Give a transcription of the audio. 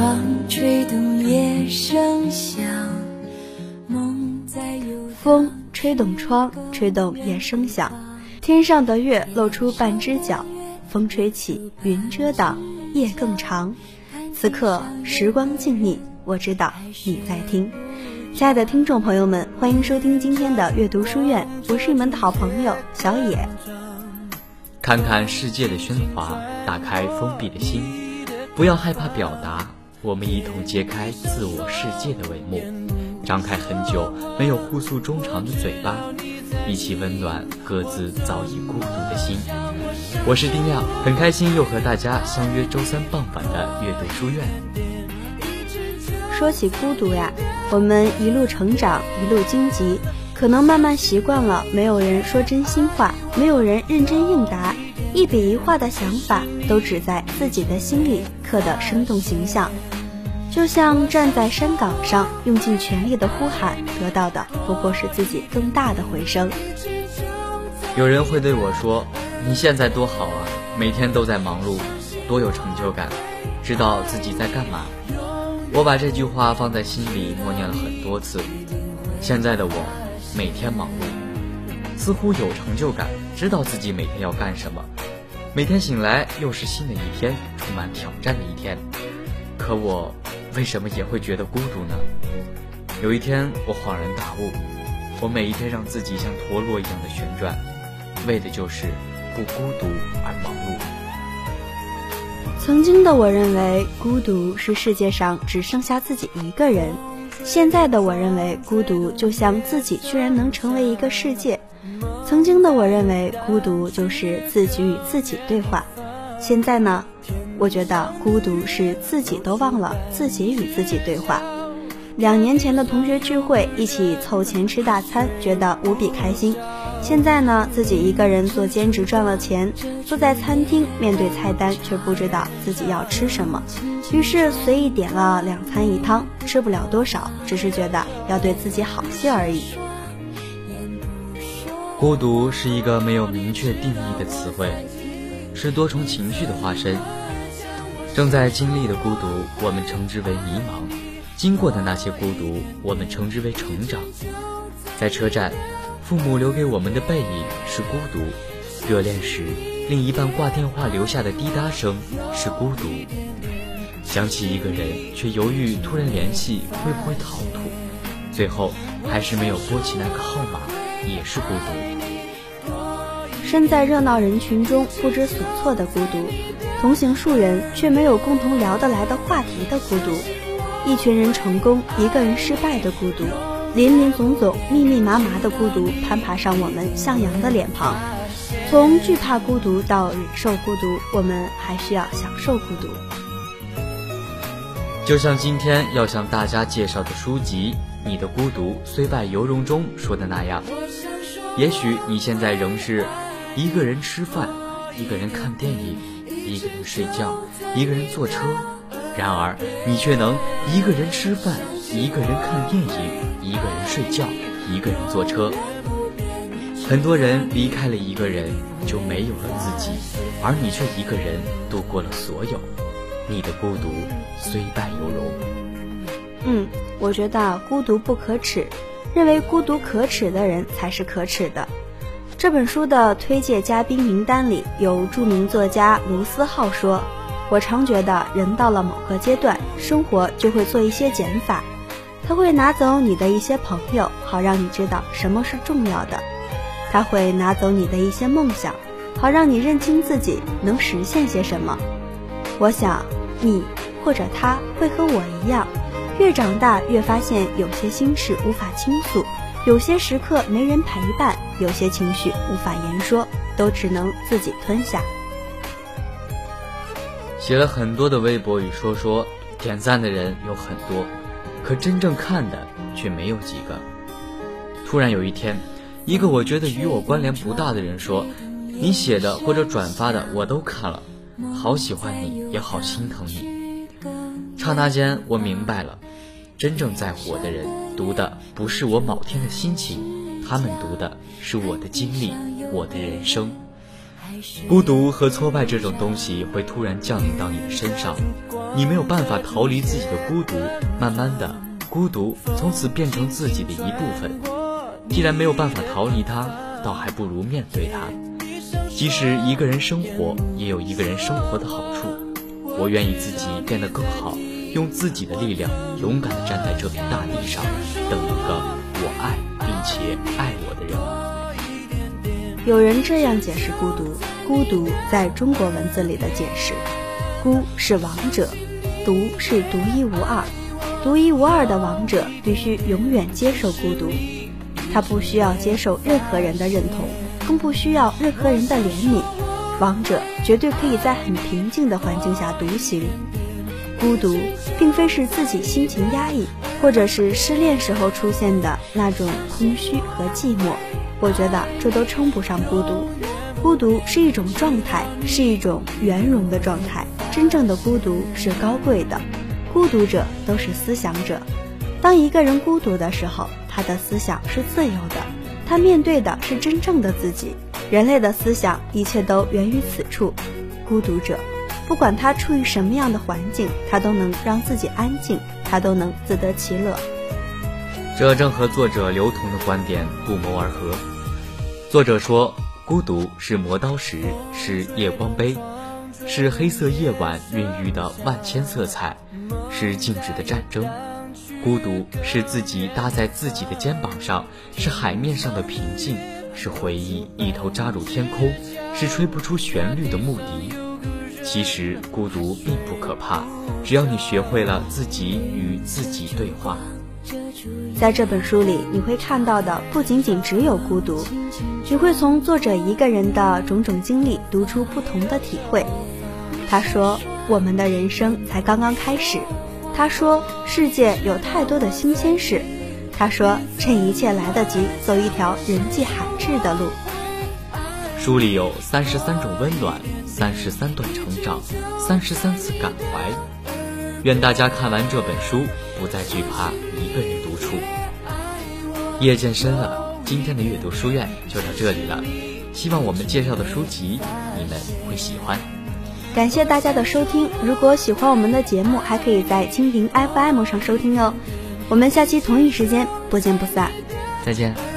窗，吹动夜声响。风吹动窗，吹动夜声响。天上的月露出半只脚，风吹起，云遮挡，夜更长。此刻时光静谧，我知道你在听。亲爱的听众朋友们，欢迎收听今天的阅读书院，我是你们的好朋友小野。看看世界的喧哗，打开封闭的心，不要害怕表达，我们一同揭开自我世界的帷幕，张开很久没有互诉衷肠的嘴巴，一起温暖各自早已孤独的心。我是丁亮，很开心又和大家相约周三傍晚的阅读书院。说起孤独呀，我们一路成长，一路荆棘。可能慢慢习惯了，没有人说真心话，没有人认真应答，一笔一画的想法都只在自己的心里刻得生动形象。就像站在山岗上，用尽全力的呼喊，得到的不过是自己更大的回声。有人会对我说：“你现在多好啊，每天都在忙碌，多有成就感，知道自己在干嘛。”我把这句话放在心里默念了很多次。现在的我。每天忙碌，似乎有成就感，知道自己每天要干什么。每天醒来又是新的一天，充满挑战的一天。可我为什么也会觉得孤独呢？有一天我恍然大悟，我每一天让自己像陀螺一样的旋转，为的就是不孤独而忙碌。曾经的我认为，孤独是世界上只剩下自己一个人。现在的我认为，孤独就像自己居然能成为一个世界。曾经的我认为，孤独就是自己与自己对话。现在呢，我觉得孤独是自己都忘了自己与自己对话。两年前的同学聚会，一起凑钱吃大餐，觉得无比开心。现在呢，自己一个人做兼职赚了钱，坐在餐厅面对菜单，却不知道自己要吃什么，于是随意点了两餐一汤，吃不了多少，只是觉得要对自己好些而已。孤独是一个没有明确定义的词汇，是多重情绪的化身。正在经历的孤独，我们称之为迷茫；经过的那些孤独，我们称之为成长。在车站。父母留给我们的背影是孤独，热恋时另一半挂电话留下的滴答声是孤独，想起一个人却犹豫突然联系会不会逃脱，最后还是没有拨起那个号码也是孤独。身在热闹人群中不知所措的孤独，同行数人却没有共同聊得来的话题的孤独，一群人成功一个人失败的孤独。林林总总、密密麻麻的孤独攀爬上我们向阳的脸庞，从惧怕孤独到忍受孤独，我们还需要享受孤独。就像今天要向大家介绍的书籍《你的孤独虽败犹荣》中说的那样，也许你现在仍是一个人吃饭，一个人看电影，一个人睡觉，一个人坐车，然而你却能一个人吃饭。一个人看电影，一个人睡觉，一个人坐车。很多人离开了一个人，就没有了自己，而你却一个人度过了所有。你的孤独虽败犹荣。嗯，我觉得孤独不可耻，认为孤独可耻的人才是可耻的。这本书的推荐嘉宾名单里有著名作家卢思浩说：“我常觉得人到了某个阶段，生活就会做一些减法。”他会拿走你的一些朋友，好让你知道什么是重要的；他会拿走你的一些梦想，好让你认清自己能实现些什么。我想，你或者他会和我一样，越长大越发现有些心事无法倾诉，有些时刻没人陪伴，有些情绪无法言说，都只能自己吞下。写了很多的微博与说说，点赞的人有很多。可真正看的却没有几个。突然有一天，一个我觉得与我关联不大的人说：“你写的或者转发的我都看了，好喜欢你，也好心疼你。”刹那间，我明白了，真正在乎我的人读的不是我某天的心情，他们读的是我的经历，我的人生。孤独和挫败这种东西会突然降临到你的身上，你没有办法逃离自己的孤独，慢慢的，孤独从此变成自己的一部分。既然没有办法逃离它，倒还不如面对它。即使一个人生活，也有一个人生活的好处。我愿意自己变得更好，用自己的力量，勇敢地站在这片大地上，等一个我爱并且爱我的人。有人这样解释孤独：孤独在中国文字里的解释，孤是王者，独是独一无二。独一无二的王者必须永远接受孤独。他不需要接受任何人的认同，更不需要任何人的怜悯。王者绝对可以在很平静的环境下独行。孤独并非是自己心情压抑，或者是失恋时候出现的那种空虚和寂寞。我觉得这都称不上孤独。孤独是一种状态，是一种圆融的状态。真正的孤独是高贵的。孤独者都是思想者。当一个人孤独的时候，他的思想是自由的，他面对的是真正的自己。人类的思想，一切都源于此处。孤独者，不管他处于什么样的环境，他都能让自己安静，他都能自得其乐。这正和作者刘同的观点不谋而合。作者说，孤独是磨刀石，是夜光杯，是黑色夜晚孕育的万千色彩，是静止的战争。孤独是自己搭在自己的肩膀上，是海面上的平静，是回忆一头扎入天空，是吹不出旋律的木笛。其实孤独并不可怕，只要你学会了自己与自己对话。在这本书里，你会看到的不仅仅只有孤独，你会从作者一个人的种种经历读出不同的体会。他说：“我们的人生才刚刚开始。”他说：“世界有太多的新鲜事。”他说：“趁一切来得及，走一条人迹罕至的路。”书里有三十三种温暖，三十三段成长，三十三次感怀。愿大家看完这本书，不再惧怕一个人独处。夜渐深了，今天的阅读书院就到这里了。希望我们介绍的书籍你们会喜欢。感谢大家的收听，如果喜欢我们的节目，还可以在蜻蜓 FM 上收听哦。我们下期同一时间不见不散。再见。